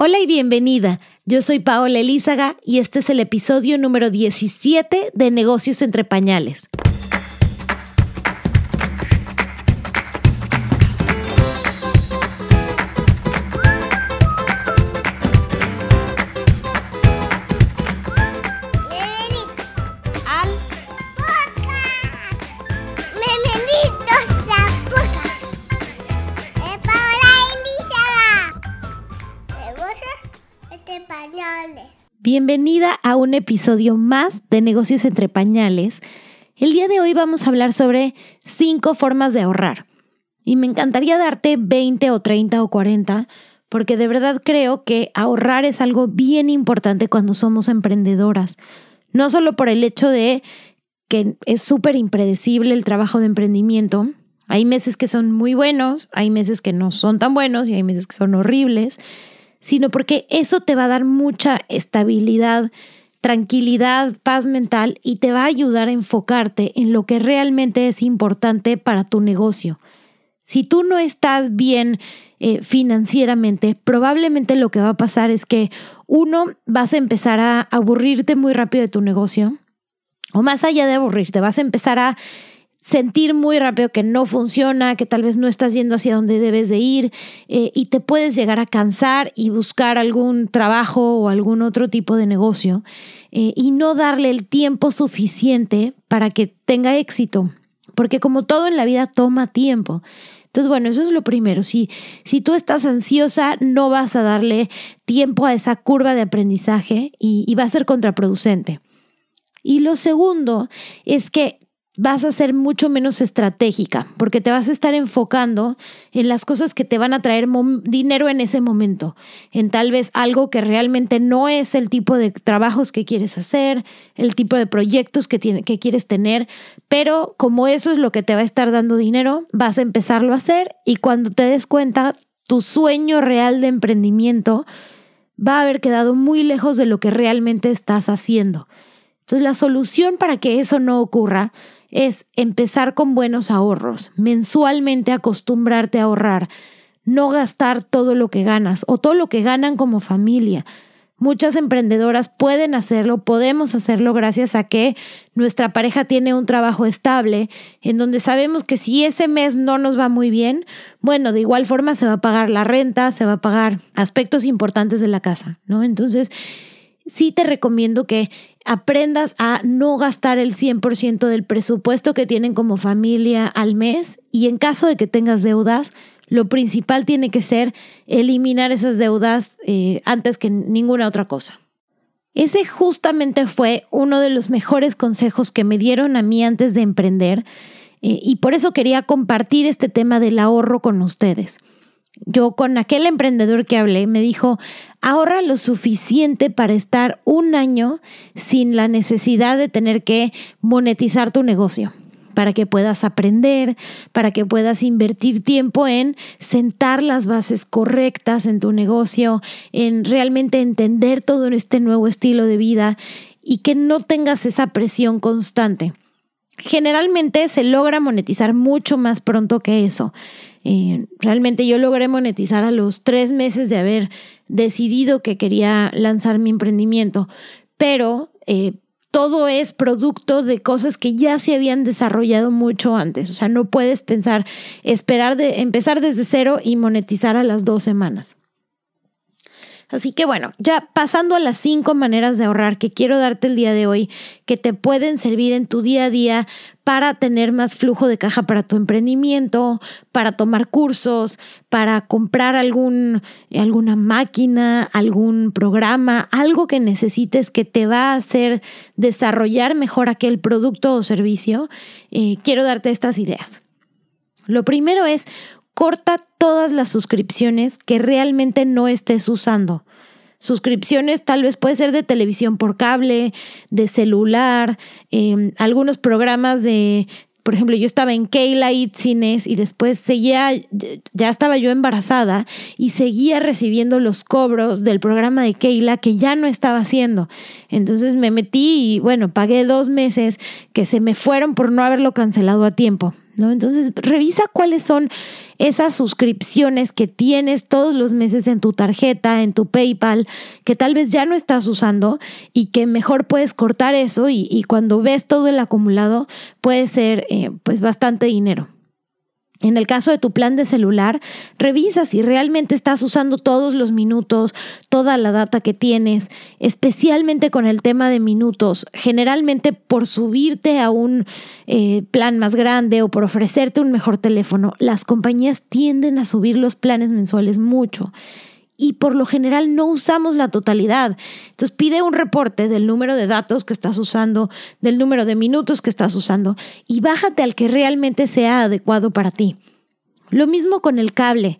Hola y bienvenida. Yo soy Paola Elízaga y este es el episodio número 17 de Negocios entre Pañales. Bienvenida a un episodio más de Negocios entre Pañales. El día de hoy vamos a hablar sobre cinco formas de ahorrar. Y me encantaría darte 20 o 30 o 40, porque de verdad creo que ahorrar es algo bien importante cuando somos emprendedoras. No solo por el hecho de que es súper impredecible el trabajo de emprendimiento. Hay meses que son muy buenos, hay meses que no son tan buenos y hay meses que son horribles sino porque eso te va a dar mucha estabilidad, tranquilidad, paz mental y te va a ayudar a enfocarte en lo que realmente es importante para tu negocio. Si tú no estás bien eh, financieramente, probablemente lo que va a pasar es que uno, vas a empezar a aburrirte muy rápido de tu negocio, o más allá de aburrirte, vas a empezar a sentir muy rápido que no funciona, que tal vez no estás yendo hacia donde debes de ir eh, y te puedes llegar a cansar y buscar algún trabajo o algún otro tipo de negocio eh, y no darle el tiempo suficiente para que tenga éxito, porque como todo en la vida toma tiempo. Entonces, bueno, eso es lo primero. Si, si tú estás ansiosa, no vas a darle tiempo a esa curva de aprendizaje y, y va a ser contraproducente. Y lo segundo es que vas a ser mucho menos estratégica, porque te vas a estar enfocando en las cosas que te van a traer dinero en ese momento, en tal vez algo que realmente no es el tipo de trabajos que quieres hacer, el tipo de proyectos que, que quieres tener, pero como eso es lo que te va a estar dando dinero, vas a empezarlo a hacer y cuando te des cuenta, tu sueño real de emprendimiento va a haber quedado muy lejos de lo que realmente estás haciendo. Entonces la solución para que eso no ocurra es empezar con buenos ahorros, mensualmente acostumbrarte a ahorrar, no gastar todo lo que ganas o todo lo que ganan como familia. Muchas emprendedoras pueden hacerlo, podemos hacerlo gracias a que nuestra pareja tiene un trabajo estable, en donde sabemos que si ese mes no nos va muy bien, bueno, de igual forma se va a pagar la renta, se va a pagar aspectos importantes de la casa, ¿no? Entonces, sí te recomiendo que aprendas a no gastar el 100% del presupuesto que tienen como familia al mes y en caso de que tengas deudas, lo principal tiene que ser eliminar esas deudas eh, antes que ninguna otra cosa. Ese justamente fue uno de los mejores consejos que me dieron a mí antes de emprender eh, y por eso quería compartir este tema del ahorro con ustedes. Yo con aquel emprendedor que hablé me dijo, ahorra lo suficiente para estar un año sin la necesidad de tener que monetizar tu negocio para que puedas aprender, para que puedas invertir tiempo en sentar las bases correctas en tu negocio, en realmente entender todo este nuevo estilo de vida y que no tengas esa presión constante. Generalmente se logra monetizar mucho más pronto que eso. Eh, realmente yo logré monetizar a los tres meses de haber decidido que quería lanzar mi emprendimiento, pero eh, todo es producto de cosas que ya se habían desarrollado mucho antes. O sea, no puedes pensar, esperar de empezar desde cero y monetizar a las dos semanas. Así que bueno, ya pasando a las cinco maneras de ahorrar que quiero darte el día de hoy, que te pueden servir en tu día a día para tener más flujo de caja para tu emprendimiento, para tomar cursos, para comprar algún, alguna máquina, algún programa, algo que necesites que te va a hacer desarrollar mejor aquel producto o servicio, eh, quiero darte estas ideas. Lo primero es corta todas las suscripciones que realmente no estés usando. Suscripciones tal vez puede ser de televisión por cable, de celular, em, algunos programas de, por ejemplo, yo estaba en Keila Cines y después seguía, ya estaba yo embarazada y seguía recibiendo los cobros del programa de Keila que ya no estaba haciendo. Entonces me metí y bueno, pagué dos meses que se me fueron por no haberlo cancelado a tiempo. ¿No? Entonces, revisa cuáles son esas suscripciones que tienes todos los meses en tu tarjeta, en tu PayPal, que tal vez ya no estás usando y que mejor puedes cortar eso y, cuando ves todo el acumulado puede ser eh, pues bastante dinero. En el caso de tu plan de celular, revisa si realmente estás usando todos los minutos, toda la data que tienes, especialmente con el tema de minutos. Generalmente por subirte a un eh, plan más grande o por ofrecerte un mejor teléfono, las compañías tienden a subir los planes mensuales mucho y por lo general no usamos la totalidad. Entonces pide un reporte del número de datos que estás usando, del número de minutos que estás usando y bájate al que realmente sea adecuado para ti. Lo mismo con el cable.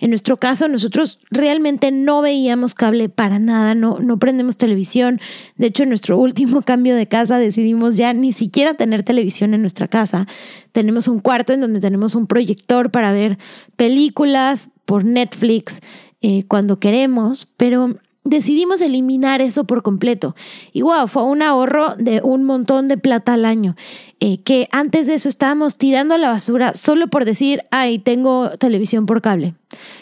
En nuestro caso, nosotros realmente no veíamos cable para nada, no, no prendemos televisión. De hecho, en nuestro último cambio de casa decidimos ya ni siquiera tener televisión en nuestra casa. Tenemos un cuarto en donde tenemos un proyector para ver películas por Netflix, eh, cuando queremos, pero decidimos eliminar eso por completo. Y wow, fue un ahorro de un montón de plata al año, eh, que antes de eso estábamos tirando a la basura solo por decir, ay, tengo televisión por cable.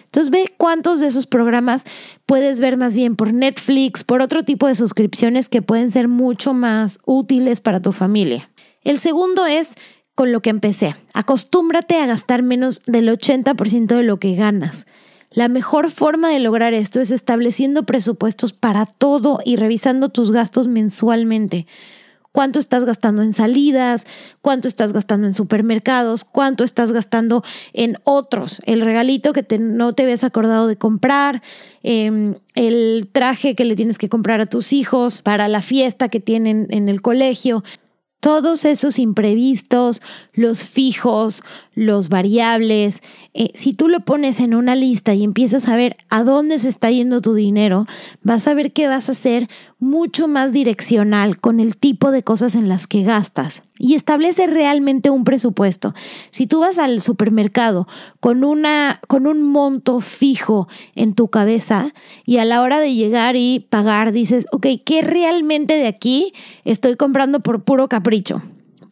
Entonces ve cuántos de esos programas puedes ver más bien por Netflix, por otro tipo de suscripciones que pueden ser mucho más útiles para tu familia. El segundo es con lo que empecé. Acostúmbrate a gastar menos del 80% de lo que ganas. La mejor forma de lograr esto es estableciendo presupuestos para todo y revisando tus gastos mensualmente. Cuánto estás gastando en salidas, cuánto estás gastando en supermercados, cuánto estás gastando en otros. El regalito que no te habías acordado de comprar, em, el traje que le tienes que comprar a tus hijos para la fiesta que tienen en el colegio todos esos imprevistos, los fijos, los variables, eh, si tú lo pones en una lista y empiezas a ver a dónde se está yendo tu dinero, vas a ver que vas a ser mucho más direccional con el tipo de cosas en las que gastas y establece realmente un presupuesto. Si tú vas al supermercado con una con un monto fijo en tu cabeza y a la hora de llegar y pagar dices, ok, ¿qué realmente de aquí estoy comprando por puro capricho?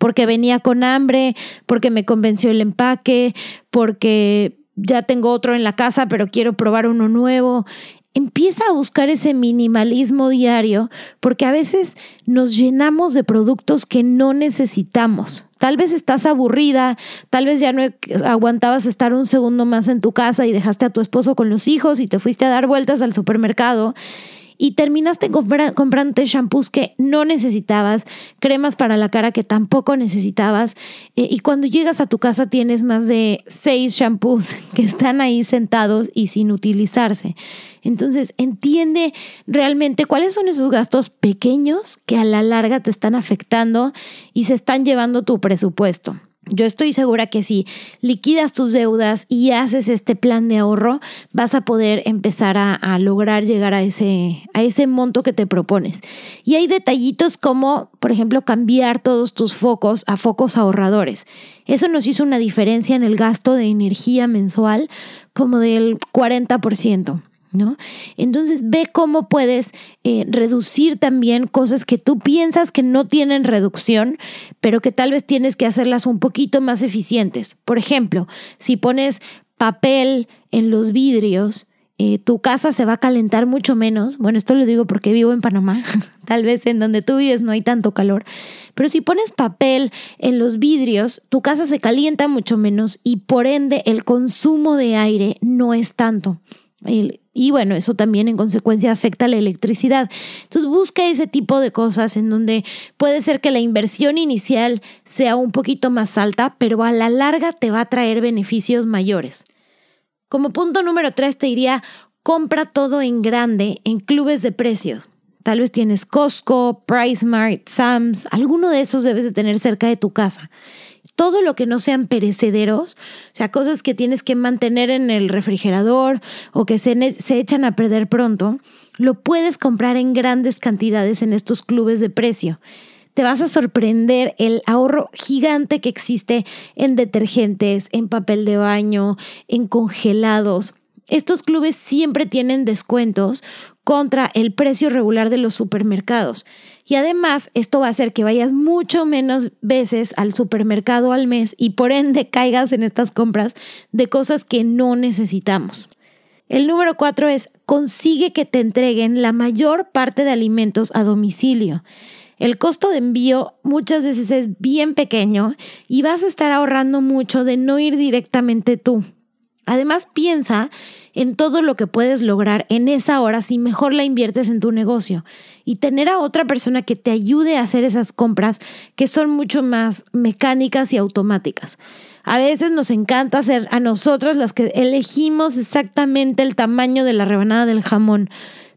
Porque venía con hambre, porque me convenció el empaque, porque ya tengo otro en la casa, pero quiero probar uno nuevo. Empieza a buscar ese minimalismo diario porque a veces nos llenamos de productos que no necesitamos. Tal vez estás aburrida, tal vez ya no aguantabas estar un segundo más en tu casa y dejaste a tu esposo con los hijos y te fuiste a dar vueltas al supermercado y terminaste comprándote shampoos que no necesitabas, cremas para la cara que tampoco necesitabas eh, y cuando llegas a tu casa tienes más de seis shampoos que están ahí sentados y sin utilizarse. Entonces, entiende realmente cuáles son esos gastos pequeños que a la larga te están afectando y se están llevando tu presupuesto. Yo estoy segura que si liquidas tus deudas y haces este plan de ahorro, vas a poder empezar a, lograr llegar a ese, a ese monto que te propones. Y hay detallitos como, por ejemplo, cambiar todos tus focos a focos ahorradores. Eso nos hizo una diferencia en el gasto de energía mensual como del 40%. Entonces ve cómo puedes eh, reducir también cosas que tú piensas que no tienen reducción, pero que tal vez tienes que hacerlas un poquito más eficientes. Por ejemplo, si pones papel en los vidrios, eh, tu casa se va a calentar mucho menos. Bueno, esto lo digo porque vivo en Panamá. Tal vez en donde tú vives no hay tanto calor. Pero si pones papel en los vidrios, tu casa se calienta mucho menos y por ende el consumo de aire no es tanto. Y bueno, eso también en consecuencia afecta la electricidad. Entonces busca ese tipo de cosas en donde puede ser que la inversión inicial sea un poquito más alta, pero a la larga te va a traer beneficios mayores. Como punto número tres te diría, compra todo en grande en clubes de precio. Tal vez tienes Costco, PriceMart, Sam's, alguno de esos debes de tener cerca de tu casa todo lo que no sean perecederos, o sea, cosas que tienes que mantener en el refrigerador o que se, se echan a perder pronto, lo puedes comprar en grandes cantidades en estos clubes de precio te vas a sorprender el ahorro gigante que existe en detergentes, en papel de baño, en congelados. Estos clubes siempre tienen descuentos contra el precio regular de los supermercados. Y además, esto va a hacer que vayas mucho menos veces al supermercado al mes y por ende caigas en estas compras de cosas que no necesitamos. El número cuatro es consigue que te entreguen la mayor parte de alimentos a domicilio. El costo de envío muchas veces es bien pequeño y vas a estar ahorrando mucho de no ir directamente tú. Además, piensa en todo lo que puedes lograr en esa hora si mejor la inviertes en tu negocio y tener a otra persona que te ayude a hacer esas compras que son mucho más mecánicas y automáticas. A veces nos encanta ser a nosotras las que elegimos exactamente el tamaño de la rebanada del jamón,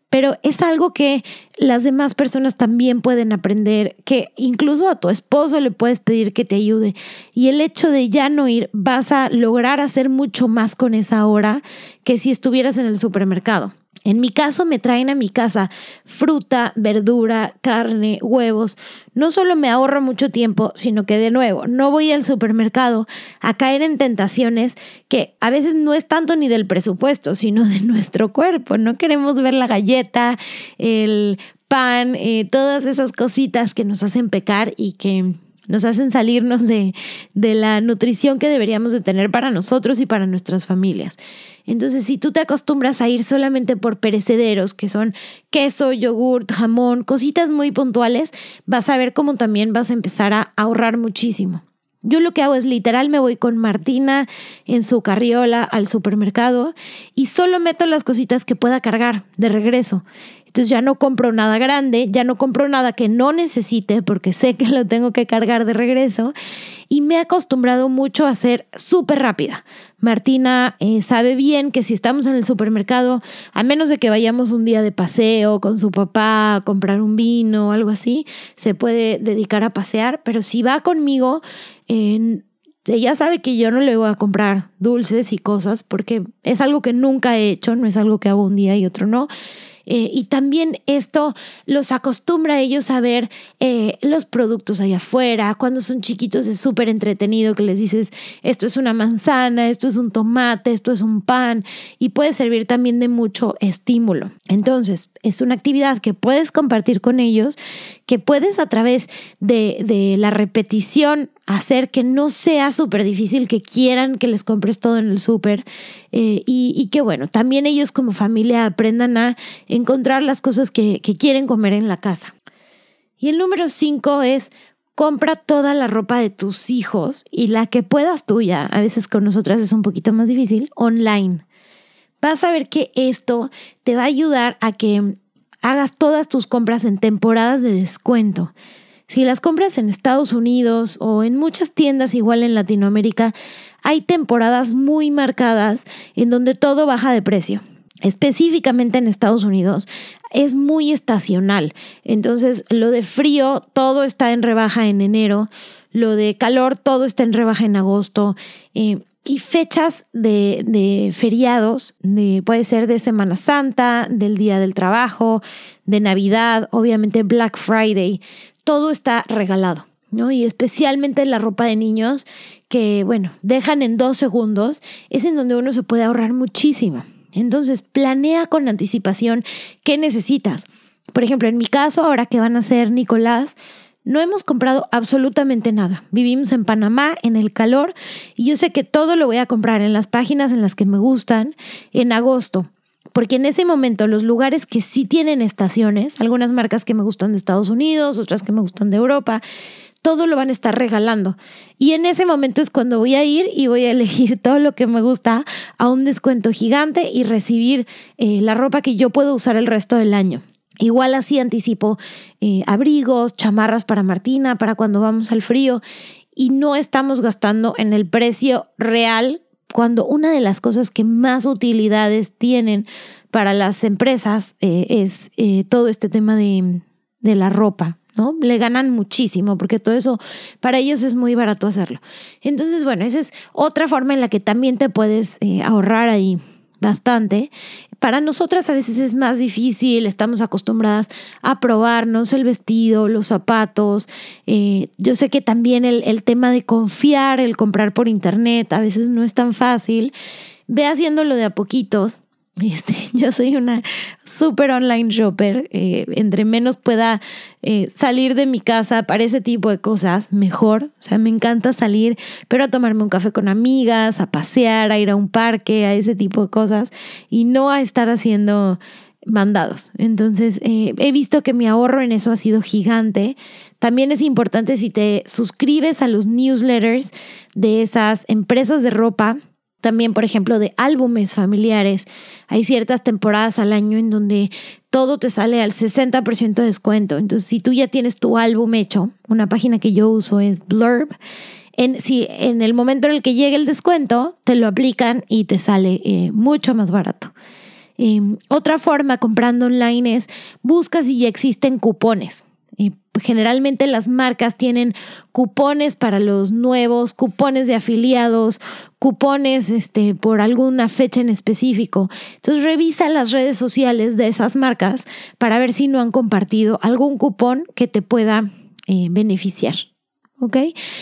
pero es algo que las demás personas también pueden aprender, que incluso a tu esposo le puedes pedir que te ayude. Y el hecho de ya no ir, vas a lograr hacer mucho más con esa hora que si estuvieras en el supermercado. En mi caso me traen a mi casa fruta, verdura, carne, huevos. No solo me ahorro mucho tiempo, sino que de nuevo no voy al supermercado a caer en tentaciones que a veces no es tanto ni del presupuesto, sino de nuestro cuerpo. No queremos ver la galleta, el pan, eh, todas esas cositas que nos hacen pecar y que nos hacen salirnos de, de la nutrición que deberíamos de tener para nosotros y para nuestras familias. Entonces, si tú te acostumbras a ir solamente por perecederos, que son queso, yogurt, jamón, cositas muy puntuales, vas a ver cómo también vas a empezar a ahorrar muchísimo. Yo lo que hago es literal me voy con Martina en su carriola al supermercado y solo meto las cositas que pueda cargar de regreso. Entonces ya no compro nada grande, ya no compro nada que no necesite porque sé que lo tengo que cargar de regreso y me he acostumbrado mucho a ser súper rápida. Martina eh, sabe bien que si estamos en el supermercado, a menos de que vayamos un día de paseo con su papá a comprar un vino o algo así, se puede dedicar a pasear, pero si va conmigo, ella sabe que yo no le voy a comprar dulces y cosas porque es algo que nunca he hecho, no es algo que hago un día y otro no. Eh, y también esto los acostumbra a ellos a ver eh, los productos allá afuera. Cuando son chiquitos es súper entretenido que les dices, esto es una manzana, esto es un tomate, esto es un pan y puede servir también de mucho estímulo. Entonces, es una actividad que puedes compartir con ellos, que puedes a través de, de la repetición hacer que no sea súper difícil que quieran que les compres todo en el súper eh, y, que bueno, también ellos como familia aprendan a encontrar las cosas que, que quieren comer en la casa. Y el número cinco es compra toda la ropa de tus hijos y la que puedas tuya, a veces con nosotras es un poquito más difícil, online. Vas a ver que esto te va a ayudar a que hagas todas tus compras en temporadas de descuento. Si las compras en Estados Unidos o en muchas tiendas igual en Latinoamérica, hay temporadas muy marcadas en donde todo baja de precio. Específicamente en Estados Unidos es muy estacional. Entonces, lo de frío, todo está en rebaja en enero. Lo de calor, todo está en rebaja en agosto. Eh, y fechas de, feriados, de, puede ser de Semana Santa, del Día del Trabajo, de Navidad, obviamente Black Friday todo está regalado, ¿no? Y especialmente la ropa de niños que, bueno, dejan en dos segundos, es en donde uno se puede ahorrar muchísimo. Entonces, planea con anticipación qué necesitas. Por ejemplo, en mi caso, ahora que van a ser Nicolás, no hemos comprado absolutamente nada. Vivimos en Panamá, en el calor, y yo sé que todo lo voy a comprar en las páginas en las que me gustan en agosto porque en ese momento los lugares que sí tienen estaciones, algunas marcas que me gustan de Estados Unidos, otras que me gustan de Europa, todo lo van a estar regalando. Y en ese momento es cuando voy a ir y voy a elegir todo lo que me gusta a un descuento gigante y recibir eh, la ropa que yo puedo usar el resto del año. Igual así anticipo eh, abrigos, chamarras para Martina, para cuando vamos al frío y no estamos gastando en el precio real cuando una de las cosas que más utilidades tienen para las empresas eh, es eh, todo este tema de, la ropa, ¿no? Le ganan muchísimo porque todo eso para ellos es muy barato hacerlo. Entonces, bueno, esa es otra forma en la que también te puedes ahorrar ahí bastante. Para nosotras a veces es más difícil, estamos acostumbradas a probarnos el vestido, los zapatos. Eh, yo sé que también el, el tema de confiar, el comprar por internet, a veces no es tan fácil. Ve haciéndolo de a poquitos Este, yo soy una super online shopper. Eh, entre menos pueda eh, salir de mi casa para ese tipo de cosas, mejor. O sea, me encanta salir, pero a tomarme un café con amigas, a pasear, a ir a un parque, a ese tipo de cosas y no a estar haciendo mandados. Entonces, eh, he visto que mi ahorro en eso ha sido gigante. También es importante si te suscribes a los newsletters de esas empresas de ropa también, por ejemplo, de álbumes familiares. Hay ciertas temporadas al año en donde todo te sale al 60% de descuento. Entonces, si tú ya tienes tu álbum hecho, una página que yo uso es Blurb. En, si en el momento en el que llegue el descuento, te lo aplican y te sale eh, mucho más barato. Em, otra forma comprando online es busca si ya existen cupones generalmente las marcas tienen cupones para los nuevos, cupones de afiliados, cupones este, por alguna fecha en específico. Entonces revisa las redes sociales de esas marcas para ver si no han compartido algún cupón que te pueda eh, beneficiar. ¿Ok?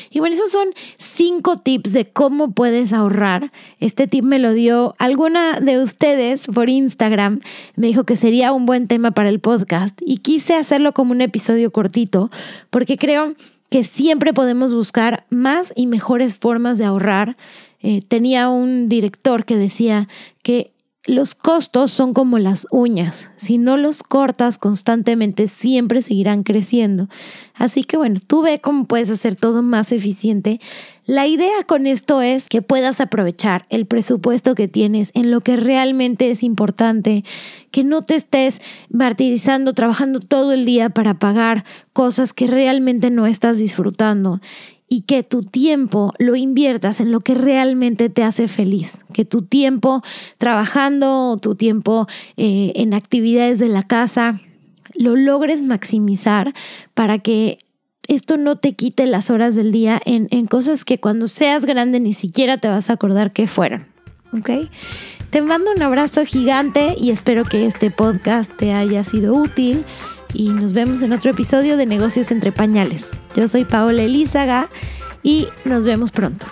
Y bueno, esos son cinco tips de cómo puedes ahorrar. Este tip me lo dio alguna de ustedes por Instagram. Me dijo que sería un buen tema para el podcast y quise hacerlo como un episodio cortito porque creo que siempre podemos buscar más y mejores formas de ahorrar. Eh, tenía un director que decía que los costos son como las uñas. Si no los cortas constantemente, siempre seguirán creciendo. Así que bueno, tú ve cómo puedes hacer todo más eficiente. La idea con esto es que puedas aprovechar el presupuesto que tienes en lo que realmente es importante, que no te estés martirizando, trabajando todo el día para pagar cosas que realmente no estás disfrutando y que tu tiempo lo inviertas en lo que realmente te hace feliz, que tu tiempo trabajando, tu tiempo eh, en actividades de la casa, lo logres maximizar para que esto no te quite las horas del día en, en cosas que cuando seas grande ni siquiera te vas a acordar que fueron. ¿Ok? Te mando un abrazo gigante y espero que este podcast te haya sido útil y nos vemos en otro episodio de Negocios entre Pañales. Yo soy Paola Elízaga y nos vemos pronto.